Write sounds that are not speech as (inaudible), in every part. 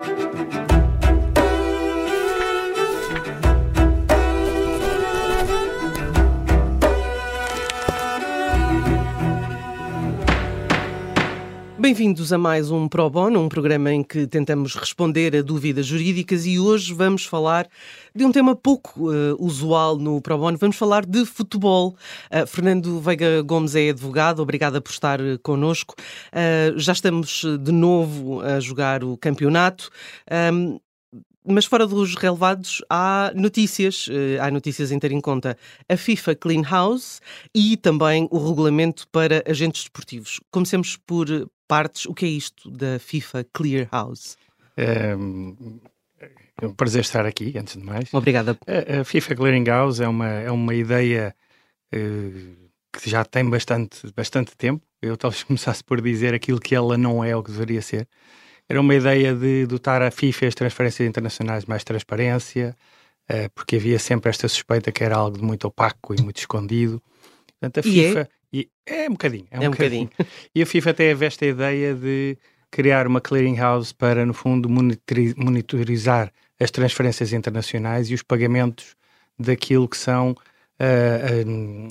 Thank you. Bem-vindos a mais um Pro Bono, um programa em que tentamos responder a dúvidas jurídicas e hoje vamos falar de um tema pouco uh, usual no Pro Bono. Vamos falar de futebol. Uh, Fernando Veiga Gomes é advogado, obrigada por estar uh, connosco. Uh, já estamos de novo a jogar o campeonato. Um, mas fora dos relevados, há notícias, eh, há notícias em ter em conta a FIFA Clean House e também o regulamento para agentes desportivos. Comecemos por partes. O que é isto da FIFA Clear House? É, é um prazer estar aqui, antes de mais. Obrigada. A, a FIFA Clearing House é uma, é uma ideia uh, que já tem bastante, bastante tempo. Eu talvez (laughs) começasse por dizer aquilo que ela não é o que deveria ser era uma ideia de dotar a FIFA e as transferências internacionais mais transparência, uh, porque havia sempre esta suspeita que era algo de muito opaco e muito escondido. Portanto, a e FIFA. É? E é um bocadinho. É um, é um bocadinho. bocadinho. e a FIFA teve esta ideia de criar uma clearing house para, no fundo, monitorizar as transferências internacionais e os pagamentos daquilo que são uh,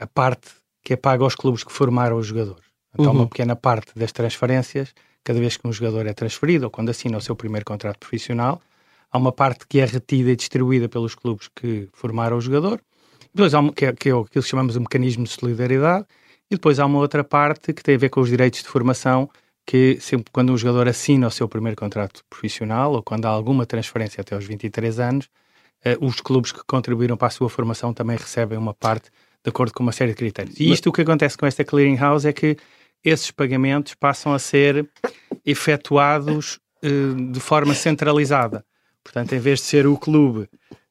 a, a, parte que é paga aos clubes que formaram os jogadores. Então, uhum. uma pequena parte das transferências cada vez que um jogador é transferido ou quando assina o seu primeiro contrato profissional, há uma parte que é retida e distribuída pelos clubes que formaram o jogador, depois há, que, é, que é o que chamamos de mecanismo de solidariedade, e depois há uma outra parte que tem a ver com os direitos de formação, que sempre quando um jogador assina o seu primeiro contrato profissional ou quando há alguma transferência até aos 23 anos, eh, os clubes que contribuíram para a sua formação também recebem uma parte de acordo com uma série de critérios. E isto o que acontece com esta clearing house é que esses pagamentos passam a ser efetuados uh, de forma centralizada. Portanto, em vez de ser o clube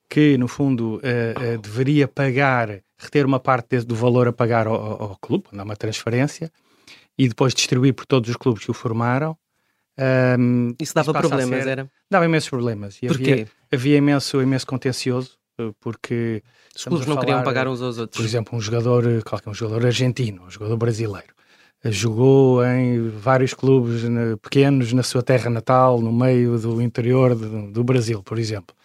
que, no fundo, uh, uh, deveria pagar, reter uma parte desse, do valor a pagar ao, ao, clube, há uma transferência, e depois distribuir por todos os clubes que o formaram. Um, isso dava isso problemas, ser, era? Dava imensos problemas. E Porquê? Havia, havia imenso, imenso contencioso, porque... Os clubes não falar, queriam pagar uns aos outros. Por exemplo, um jogador, qualquer um jogador argentino, um jogador brasileiro, jogou em vários clubes pequenos na sua terra natal, no meio do interior do, do Brasil, por exemplo.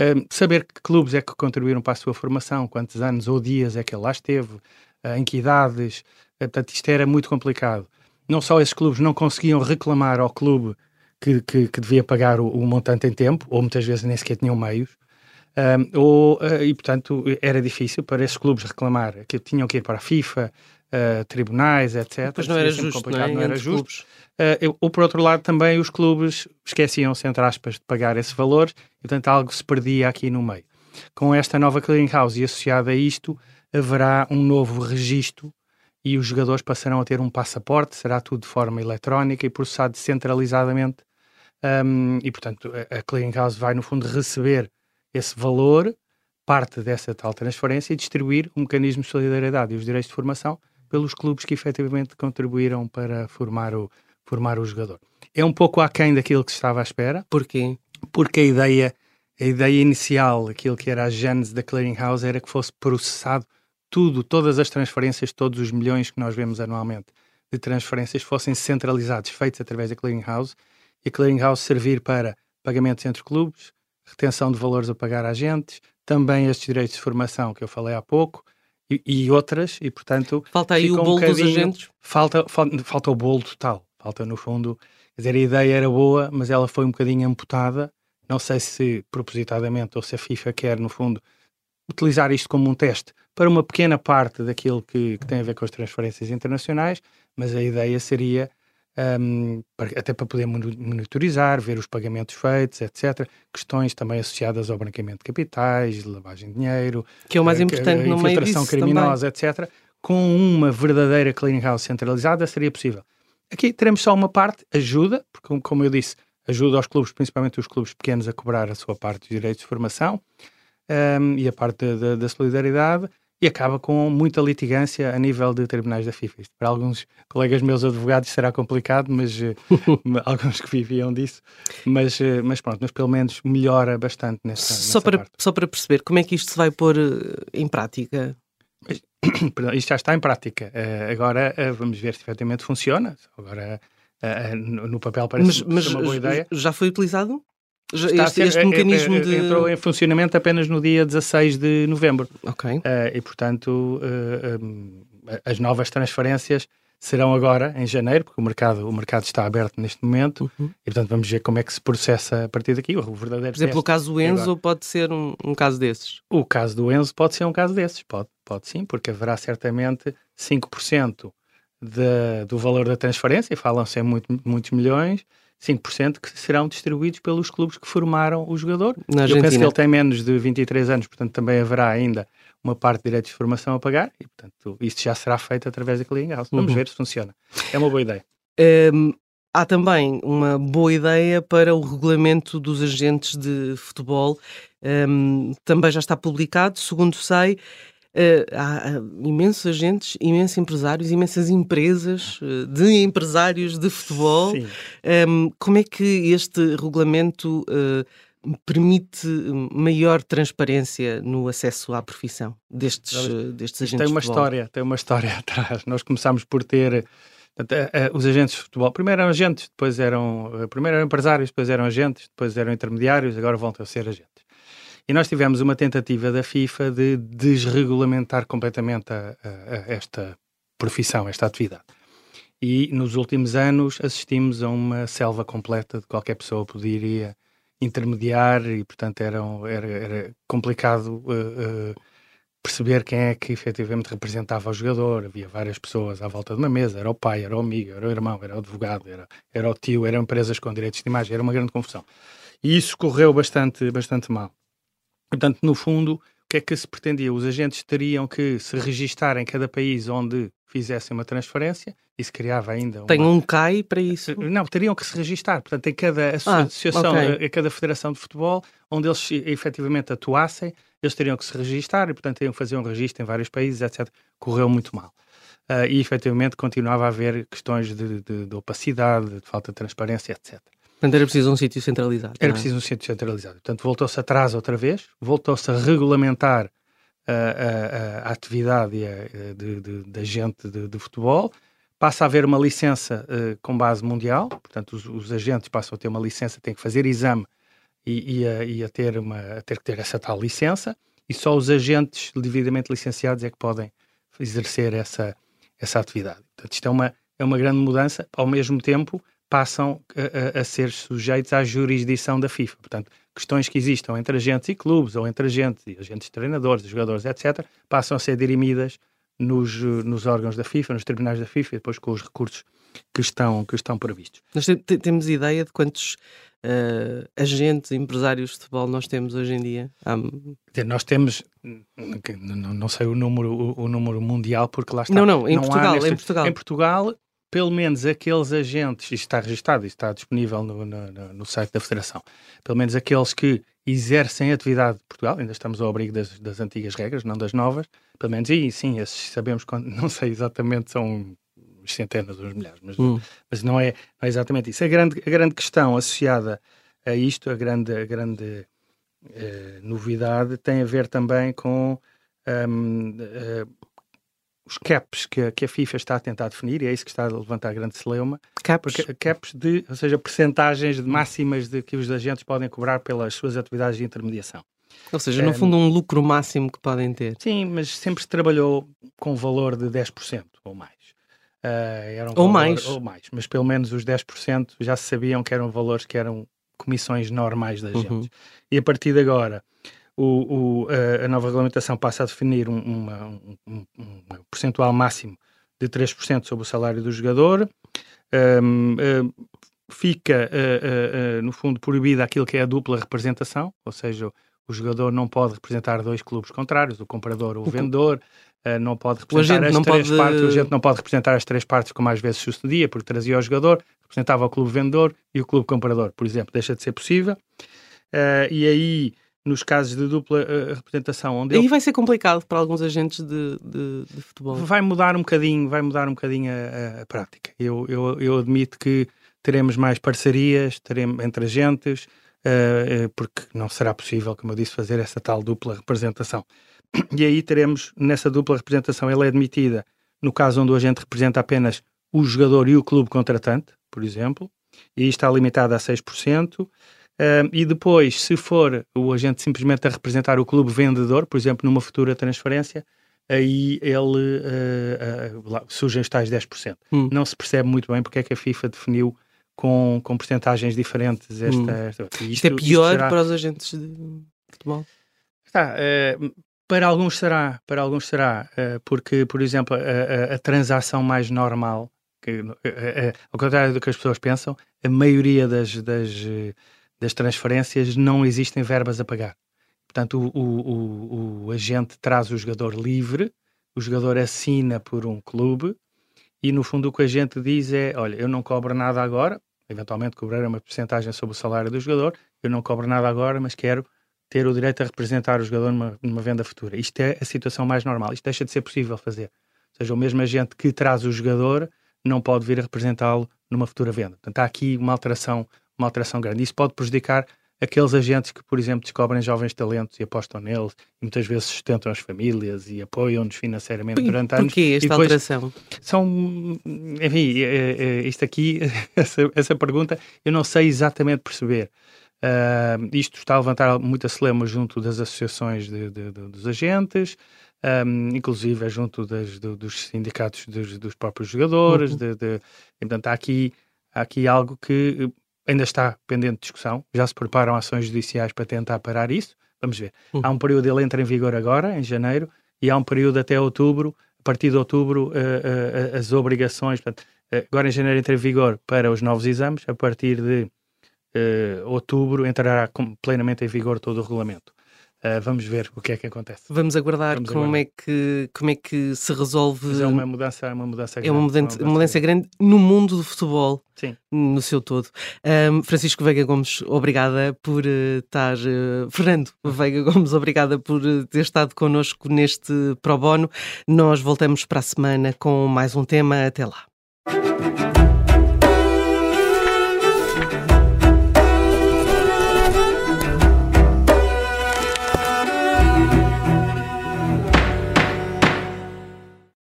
Uh, saber que clubes é que contribuíram para a sua formação, quantos anos ou dias é que ele lá esteve, uh, em que idades, uh, portanto, isto era muito complicado. Não só esses clubes não conseguiam reclamar ao clube que, que, que devia pagar o, o, montante em tempo, ou muitas vezes nem sequer tinham meios, ou, e portanto era difícil para esses clubes reclamar que tinham que ir para a FIFA, uh, tribunais, etc. Pois não era justo, não, é? não era justo. Uh, ou por outro lado, também os clubes esqueciam-se, entre aspas, de pagar esse valor e, portanto, algo se perdia aqui no meio. Com esta nova clearing house e associada a isto, haverá um novo registro e os jogadores passarão a ter um passaporte, será tudo de forma eletrónica e processado centralizadamente. Um, e, portanto, a, a clearing house vai, no fundo, receber esse valor, parte dessa tal transferência, e distribuir o um mecanismo de solidariedade e os direitos de formação pelos clubes que efetivamente contribuíram para formar o, formar o jogador. É um pouco aquém daquilo que se estava à espera. Porquê? Porque a ideia, a ideia inicial, aquilo que era a gênese da Clearing House, era que fosse processado tudo, todas as transferências, todos os milhões que nós vemos anualmente de transferências fossem centralizados, feitos através da Clearing House, e a Clearing House servir para pagamentos entre clubes, retenção de valores a pagar a agentes, também estes direitos de formação que eu falei há pouco, e, e outras, e portanto. Falta aí o bolo um dos agentes? Falta, falta, falta o bolo total. Falta, no fundo, quer dizer, a ideia era boa, mas ela foi um bocadinho amputada. Não sei se propositadamente ou se a FIFA quer, no fundo, utilizar isto como um teste para uma pequena parte daquilo que, que tem a ver com as transferências internacionais, mas a ideia seria um, até para poder monitorizar, ver os pagamentos feitos, etc. Questões também associadas ao branqueamento de capitais, lavagem de dinheiro, que é o mais importante no meio disso criminosa, também. etc. Com uma verdadeira clearing house centralizada seria possível. Aqui teremos só uma parte, ajuda, porque como eu disse, ajuda aos clubes, principalmente os clubes pequenos, a cobrar a sua parte dos direitos de formação um, e a parte da, da solidariedade e acaba com muita litigância a nível de tribunais da FIFA. Isto para alguns colegas meus advogados será complicado, mas uh, (laughs) (laughs) alguns que viviam disso, mas, uh, mas pronto, mas pelo menos melhora bastante nessa, só nessa para parte. Só para perceber, como é que isto se vai pôr uh, em prática? (coughs) Perdão, isto já está em prática. agora vamos ver se efetivamente funciona. Agora uh, no, no, papel parece, mas, mas uma boa ideia. Já foi utilizado? Este, ser, este, mecanismo é, de... Entrou em funcionamento apenas no dia 16 de novembro. Ok. Uh, e, portanto, uh, um, as novas transferências serão agora, em janeiro, porque o mercado, o mercado está aberto neste momento, uhum. e, portanto, vamos ver como é que se processa a partir daqui. O verdadeiro Por exemplo, o caso do Enzo pode ser um, um caso desses? O caso do Enzo pode ser um caso desses, pode, pode sim, porque haverá certamente 5% de, do valor da transferência, falam-se em muito, muitos milhões, 5% que serão distribuídos pelos clubes que formaram o jogador. Na Eu penso que ele tem menos de 23 anos, portanto também haverá ainda uma parte de direitos de formação a pagar e, portanto, isso já será feito através da Clean House. Vamos uhum. ver se funciona. É uma boa ideia. Um, há também uma boa ideia para o regulamento dos agentes de futebol. Um, também já está publicado, segundo sei. Uh, há imensos agentes, imensos empresários, imensas empresas uh, de empresários de futebol. Um, como é que este regulamento uh, permite maior transparência no acesso à profissão destes, destes agentes tem uma de futebol? história Tem uma história (laughs) atrás. Nós começámos por ter os agentes de futebol. Primeiro eram agentes, depois eram. Primeiro eram empresários, depois eram agentes, depois eram intermediários, agora voltam a ser agentes. E nós tivemos uma tentativa da FIFA de desregulamentar completamente a esta profissão, esta atividade. E nos últimos anos assistimos a uma selva completa de qualquer pessoa poderia intermediar e, portanto, era, era, era complicado uh, uh, perceber quem é que efetivamente representava o jogador. Havia várias pessoas à volta de uma mesa: era o pai, era o amigo, era o irmão, era o advogado, era, era o tio, eram empresas com direitos de imagem, era uma grande confusão. E isso correu bastante, bastante mal. Portanto, no fundo, o que é que se pretendia? Os agentes teriam que se registar em cada país onde fizessem uma transferência se criava ainda. Uma... Tem um CAI para isso? Eh, não, teriam que se registar. Portanto, em cada ah, associação, ah, okay. em cada federação de futebol, onde eles efetivamente atuassem, eles teriam que se registar e, portanto, teriam que fazer um registro em vários países, etc. Correu muito mal. Uh, e, efetivamente, continuava a haver questões de, de, de opacidade, de falta de transparência, etc. Portanto, era preciso um sítio centralizado. Era é? preciso um sítio centralizado. Portanto, voltou-se atrás outra vez, voltou-se a regulamentar a, a, a atividade de, de, de de, de, futebol, passa a haver uma licença uh, com base mundial, portanto, os, os, agentes passam a ter uma licença, têm que fazer exame e, e, a, e a, ter uma, a ter que ter essa tal licença, e só os agentes devidamente licenciados é que podem exercer essa, essa atividade. Portanto, isto é uma, é uma grande mudança, ao mesmo tempo passam a, a, ser sujeitos à jurisdição da FIFA. Portanto, questões que existam entre agentes e clubes, ou entre agentes e agentes treinadores, jogadores, etc., passam a ser dirimidas nos, nos órgãos da FIFA, nos tribunais da FIFA, e depois com os recursos que estão, que estão previstos. Nós temos ideia de quantos uh, agentes, empresários de futebol nós temos hoje em dia? Nós temos, não, não sei o número, o, o, número mundial, porque lá está. Não, não, em, não Portugal, neste, em Portugal. Em Portugal, pelo menos aqueles agentes, isto está registado, isto está disponível no, no, no, site da Federação, pelo menos aqueles que exercem atividade de Portugal, ainda estamos ao abrigo das, das antigas regras, não das novas, pelo menos, e sim, esses sabemos, quando, (laughs) não sei exatamente, são centenas ou milhares, mas, hum. mas não, é, não é exatamente isso. A grande, a grande questão associada a isto, a grande, a grande eh, novidade, tem a ver também com um, uh, os caps que a, que a, FIFA está a tentar definir, e é isso que está a levantar a grande celeuma. Caps? Porque, caps de, ou seja, percentagens de máximas de que os agentes podem cobrar pelas suas atividades de intermediação. Ou seja, no fundo, um lucro máximo que podem ter. Sim, mas sempre se trabalhou com um valor de 10% ou mais. Uh, um ou valor, mais. Ou mais, mas pelo menos os 10% já se sabiam que eram valores que eram comissões normais das agentes. Uhum. E a partir de agora, o, o, a nova regulamentação passa a definir um, uma, um, um, percentual máximo de 3% sobre o salário do jogador. Uh, fica, uh, no fundo, proibida aquilo que é a dupla representação, ou seja, o jogador não pode representar dois clubes contrários, o comprador ou o vendedor, não pode representar as três pode... partes, o agente não pode representar as três partes como às vezes sucedia, porque trazia o jogador, representava o clube vendedor e o clube comprador, por exemplo, deixa de ser possível. e aí nos casos de dupla uh, representação. Onde Aí ele... vai ser complicado para alguns agentes de, de, de, futebol. Vai mudar um bocadinho, vai mudar um bocadinho a, a prática. Eu, eu, eu, admito que teremos mais parcerias teremos, entre agentes, uh, porque não será possível, como eu disse, fazer essa tal dupla representação. (clears throat) E aí teremos, nessa dupla representação, ela é admitida no caso onde o agente representa apenas o jogador e o clube contratante, por exemplo, e está limitado a 6%. E depois, se for o agente simplesmente a representar o clube vendedor, por exemplo, numa futura transferência, aí ele uh, uh, surgem os tais 10%. Hum. Não se percebe muito bem porque é que a FIFA definiu com, com porcentagens diferentes esta. Hum. esta isto, isto, é pior isto será... para os agentes de futebol? Uh, para alguns será, para alguns será, porque, por exemplo, a, a, a transação mais normal, que, ao contrário do que as pessoas pensam, a maioria das, das das transferências não existem verbas a pagar. Portanto, o, o, o, o, agente traz o jogador livre, o jogador assina por um clube e, no fundo, o que a gente diz é: olha, eu não cobro nada agora, eventualmente cobrarei uma porcentagem sobre o salário do jogador, eu não cobro nada agora, mas quero ter o direito a representar o jogador numa, numa venda futura. Isto é a situação mais normal. Isto deixa de ser possível fazer. Ou seja, o mesmo agente que traz o jogador não pode vir a representá-lo numa futura venda. Portanto, há aqui uma alteração uma alteração grande. Isso pode prejudicar aqueles agentes que, por exemplo, descobrem jovens talentos e apostam neles e muitas vezes sustentam as famílias e apoiam-nos financeiramente durante anos. Porquê esta alteração? São, enfim, é, é, isto aqui, (laughs) essa, essa pergunta, eu não sei exatamente perceber. Uh, isto está a levantar muita celema junto das associações de, de, de, dos agentes, um, inclusive junto das, dos sindicatos dos, dos próprios jogadores. Uhum. portanto, há aqui, há aqui algo que ainda está pendente de discussão, já se preparam ações judiciais para tentar parar isso. Vamos ver. Uhum. Há um período, ele entra em vigor agora, em janeiro, e há um período até outubro. A partir de outubro, uh, uh, as obrigações. Portanto, agora em janeiro entra em vigor para os novos exames, a partir de outubro entrará plenamente em vigor todo o regulamento. Uh, vamos ver o que é que acontece. Vamos aguardar, vamos como, aguardar. É que, como é que se resolve. Mas é uma mudança, é uma mudança grande. É uma mudança, uma mudança grande. grande no mundo do futebol, Sim. no seu todo. Um, Francisco Veiga Gomes, obrigada por uh, estar. Uh, Fernando Veiga Gomes, obrigada por ter estado connosco neste Pro Bono. Nós voltamos para a semana com mais um tema. Até lá.